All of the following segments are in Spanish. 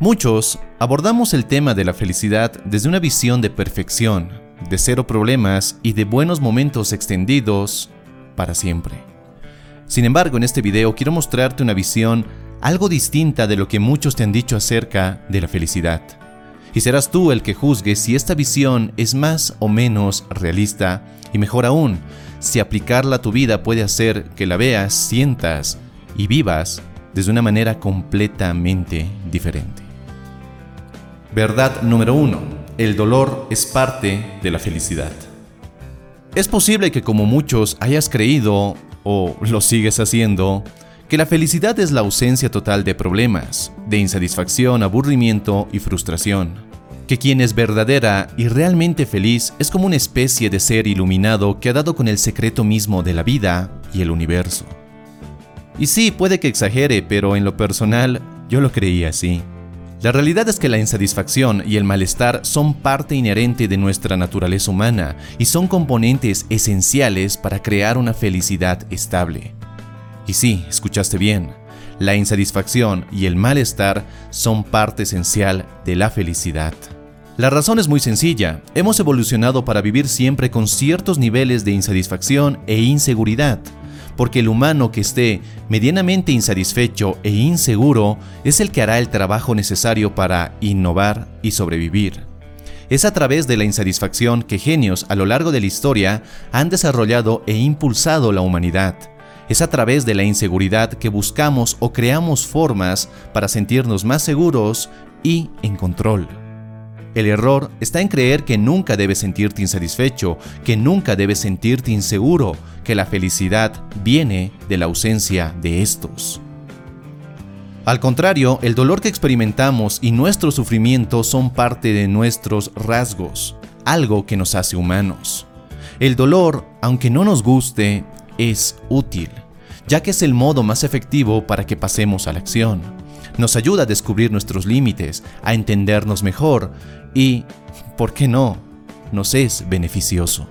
Muchos abordamos el tema de la felicidad desde una visión de perfección, de cero problemas y de buenos momentos extendidos para siempre. Sin embargo, en este video quiero mostrarte una visión algo distinta de lo que muchos te han dicho acerca de la felicidad. Y serás tú el que juzgue si esta visión es más o menos realista y mejor aún, si aplicarla a tu vida puede hacer que la veas, sientas y vivas desde una manera completamente diferente. Verdad número 1. El dolor es parte de la felicidad. Es posible que como muchos hayas creído, o lo sigues haciendo, que la felicidad es la ausencia total de problemas, de insatisfacción, aburrimiento y frustración. Que quien es verdadera y realmente feliz es como una especie de ser iluminado que ha dado con el secreto mismo de la vida y el universo. Y sí, puede que exagere, pero en lo personal yo lo creía así. La realidad es que la insatisfacción y el malestar son parte inherente de nuestra naturaleza humana y son componentes esenciales para crear una felicidad estable. Y sí, escuchaste bien, la insatisfacción y el malestar son parte esencial de la felicidad. La razón es muy sencilla, hemos evolucionado para vivir siempre con ciertos niveles de insatisfacción e inseguridad porque el humano que esté medianamente insatisfecho e inseguro es el que hará el trabajo necesario para innovar y sobrevivir. Es a través de la insatisfacción que genios a lo largo de la historia han desarrollado e impulsado la humanidad. Es a través de la inseguridad que buscamos o creamos formas para sentirnos más seguros y en control. El error está en creer que nunca debes sentirte insatisfecho, que nunca debes sentirte inseguro, que la felicidad viene de la ausencia de estos. Al contrario, el dolor que experimentamos y nuestro sufrimiento son parte de nuestros rasgos, algo que nos hace humanos. El dolor, aunque no nos guste, es útil, ya que es el modo más efectivo para que pasemos a la acción. Nos ayuda a descubrir nuestros límites, a entendernos mejor y, ¿por qué no?, nos es beneficioso.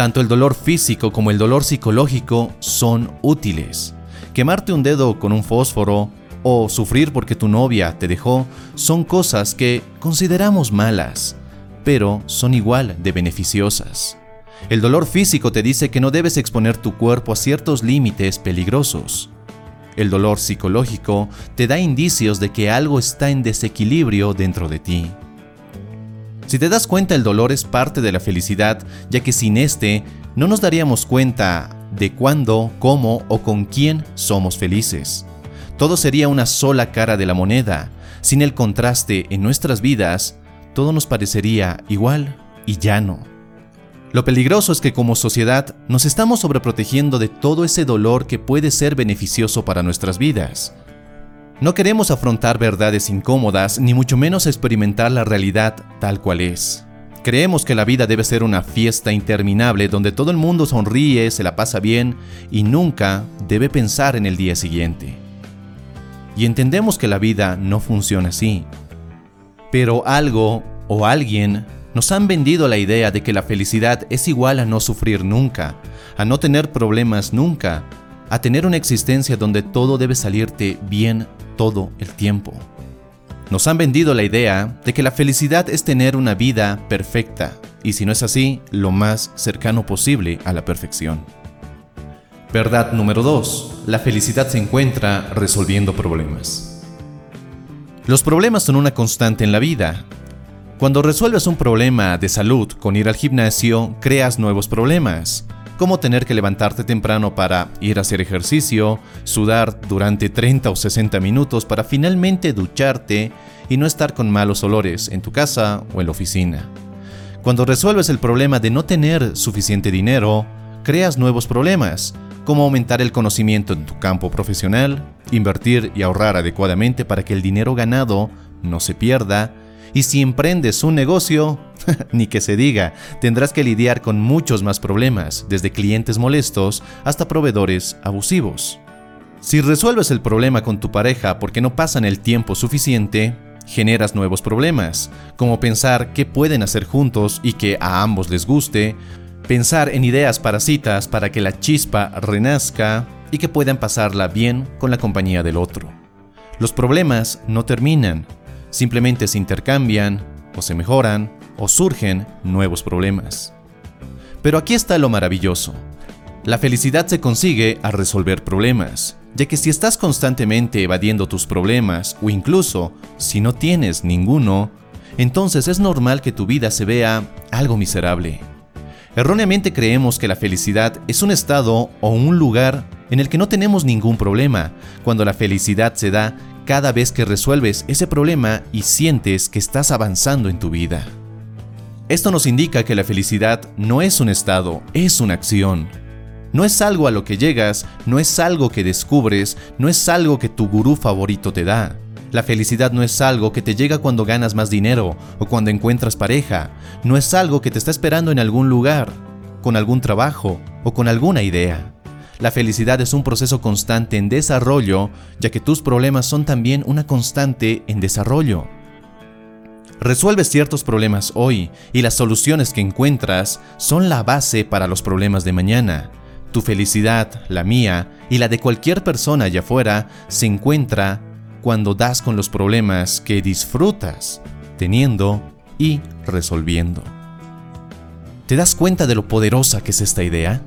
Tanto el dolor físico como el dolor psicológico son útiles. Quemarte un dedo con un fósforo o sufrir porque tu novia te dejó son cosas que consideramos malas, pero son igual de beneficiosas. El dolor físico te dice que no debes exponer tu cuerpo a ciertos límites peligrosos. El dolor psicológico te da indicios de que algo está en desequilibrio dentro de ti. Si te das cuenta, el dolor es parte de la felicidad, ya que sin este no nos daríamos cuenta de cuándo, cómo o con quién somos felices. Todo sería una sola cara de la moneda. Sin el contraste en nuestras vidas, todo nos parecería igual y llano. Lo peligroso es que como sociedad nos estamos sobreprotegiendo de todo ese dolor que puede ser beneficioso para nuestras vidas. No queremos afrontar verdades incómodas, ni mucho menos experimentar la realidad tal cual es. Creemos que la vida debe ser una fiesta interminable donde todo el mundo sonríe, se la pasa bien y nunca debe pensar en el día siguiente. Y entendemos que la vida no funciona así. Pero algo o alguien nos han vendido la idea de que la felicidad es igual a no sufrir nunca, a no tener problemas nunca, a tener una existencia donde todo debe salirte bien todo el tiempo. Nos han vendido la idea de que la felicidad es tener una vida perfecta, y si no es así, lo más cercano posible a la perfección. Verdad número 2. La felicidad se encuentra resolviendo problemas. Los problemas son una constante en la vida. Cuando resuelves un problema de salud con ir al gimnasio, creas nuevos problemas como tener que levantarte temprano para ir a hacer ejercicio, sudar durante 30 o 60 minutos para finalmente ducharte y no estar con malos olores en tu casa o en la oficina. Cuando resuelves el problema de no tener suficiente dinero, creas nuevos problemas, como aumentar el conocimiento en tu campo profesional, invertir y ahorrar adecuadamente para que el dinero ganado no se pierda, y si emprendes un negocio, ni que se diga, tendrás que lidiar con muchos más problemas, desde clientes molestos hasta proveedores abusivos. Si resuelves el problema con tu pareja porque no pasan el tiempo suficiente, generas nuevos problemas, como pensar qué pueden hacer juntos y que a ambos les guste, pensar en ideas para citas para que la chispa renazca y que puedan pasarla bien con la compañía del otro. Los problemas no terminan, simplemente se intercambian, o se mejoran, o surgen nuevos problemas. Pero aquí está lo maravilloso. La felicidad se consigue al resolver problemas, ya que si estás constantemente evadiendo tus problemas, o incluso si no tienes ninguno, entonces es normal que tu vida se vea algo miserable. Erróneamente creemos que la felicidad es un estado o un lugar en el que no tenemos ningún problema, cuando la felicidad se da cada vez que resuelves ese problema y sientes que estás avanzando en tu vida. Esto nos indica que la felicidad no es un estado, es una acción. No es algo a lo que llegas, no es algo que descubres, no es algo que tu gurú favorito te da. La felicidad no es algo que te llega cuando ganas más dinero o cuando encuentras pareja, no es algo que te está esperando en algún lugar, con algún trabajo o con alguna idea. La felicidad es un proceso constante en desarrollo, ya que tus problemas son también una constante en desarrollo. Resuelves ciertos problemas hoy y las soluciones que encuentras son la base para los problemas de mañana. Tu felicidad, la mía y la de cualquier persona allá afuera se encuentra cuando das con los problemas que disfrutas teniendo y resolviendo. ¿Te das cuenta de lo poderosa que es esta idea?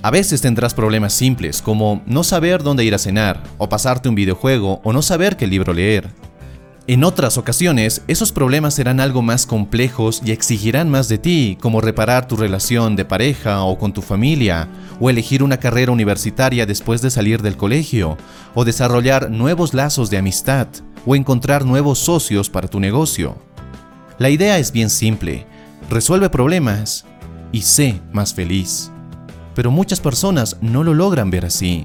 A veces tendrás problemas simples como no saber dónde ir a cenar, o pasarte un videojuego, o no saber qué libro leer. En otras ocasiones, esos problemas serán algo más complejos y exigirán más de ti, como reparar tu relación de pareja o con tu familia, o elegir una carrera universitaria después de salir del colegio, o desarrollar nuevos lazos de amistad, o encontrar nuevos socios para tu negocio. La idea es bien simple, resuelve problemas y sé más feliz. Pero muchas personas no lo logran ver así.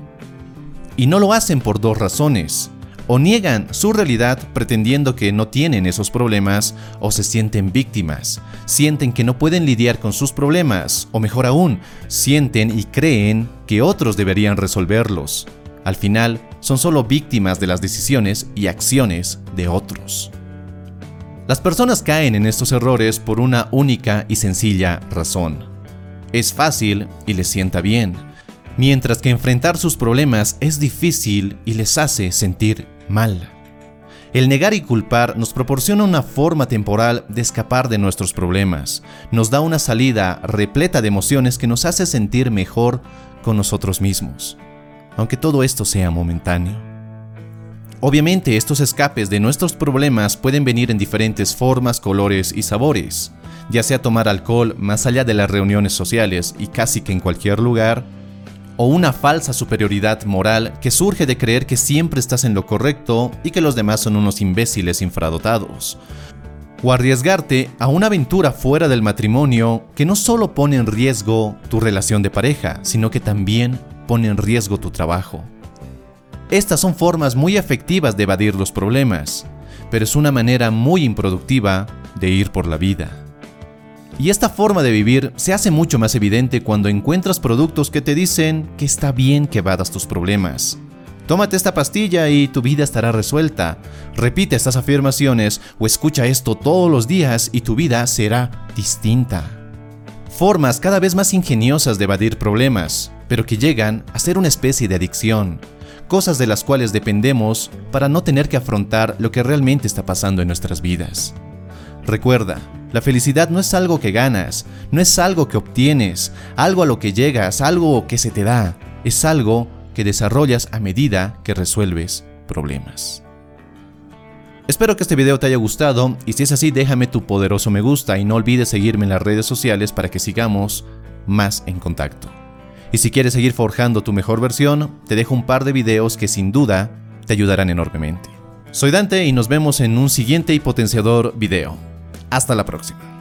Y no lo hacen por dos razones o niegan su realidad pretendiendo que no tienen esos problemas o se sienten víctimas, sienten que no pueden lidiar con sus problemas o mejor aún, sienten y creen que otros deberían resolverlos. Al final, son solo víctimas de las decisiones y acciones de otros. Las personas caen en estos errores por una única y sencilla razón. Es fácil y les sienta bien, mientras que enfrentar sus problemas es difícil y les hace sentir mal. El negar y culpar nos proporciona una forma temporal de escapar de nuestros problemas, nos da una salida repleta de emociones que nos hace sentir mejor con nosotros mismos, aunque todo esto sea momentáneo. Obviamente estos escapes de nuestros problemas pueden venir en diferentes formas, colores y sabores, ya sea tomar alcohol más allá de las reuniones sociales y casi que en cualquier lugar, o una falsa superioridad moral que surge de creer que siempre estás en lo correcto y que los demás son unos imbéciles infradotados. O arriesgarte a una aventura fuera del matrimonio que no solo pone en riesgo tu relación de pareja, sino que también pone en riesgo tu trabajo. Estas son formas muy efectivas de evadir los problemas, pero es una manera muy improductiva de ir por la vida. Y esta forma de vivir se hace mucho más evidente cuando encuentras productos que te dicen que está bien que evadas tus problemas. Tómate esta pastilla y tu vida estará resuelta. Repite estas afirmaciones o escucha esto todos los días y tu vida será distinta. Formas cada vez más ingeniosas de evadir problemas, pero que llegan a ser una especie de adicción, cosas de las cuales dependemos para no tener que afrontar lo que realmente está pasando en nuestras vidas. Recuerda, la felicidad no es algo que ganas, no es algo que obtienes, algo a lo que llegas, algo que se te da, es algo que desarrollas a medida que resuelves problemas. Espero que este video te haya gustado y si es así déjame tu poderoso me gusta y no olvides seguirme en las redes sociales para que sigamos más en contacto. Y si quieres seguir forjando tu mejor versión, te dejo un par de videos que sin duda te ayudarán enormemente. Soy Dante y nos vemos en un siguiente y potenciador video. Hasta la próxima.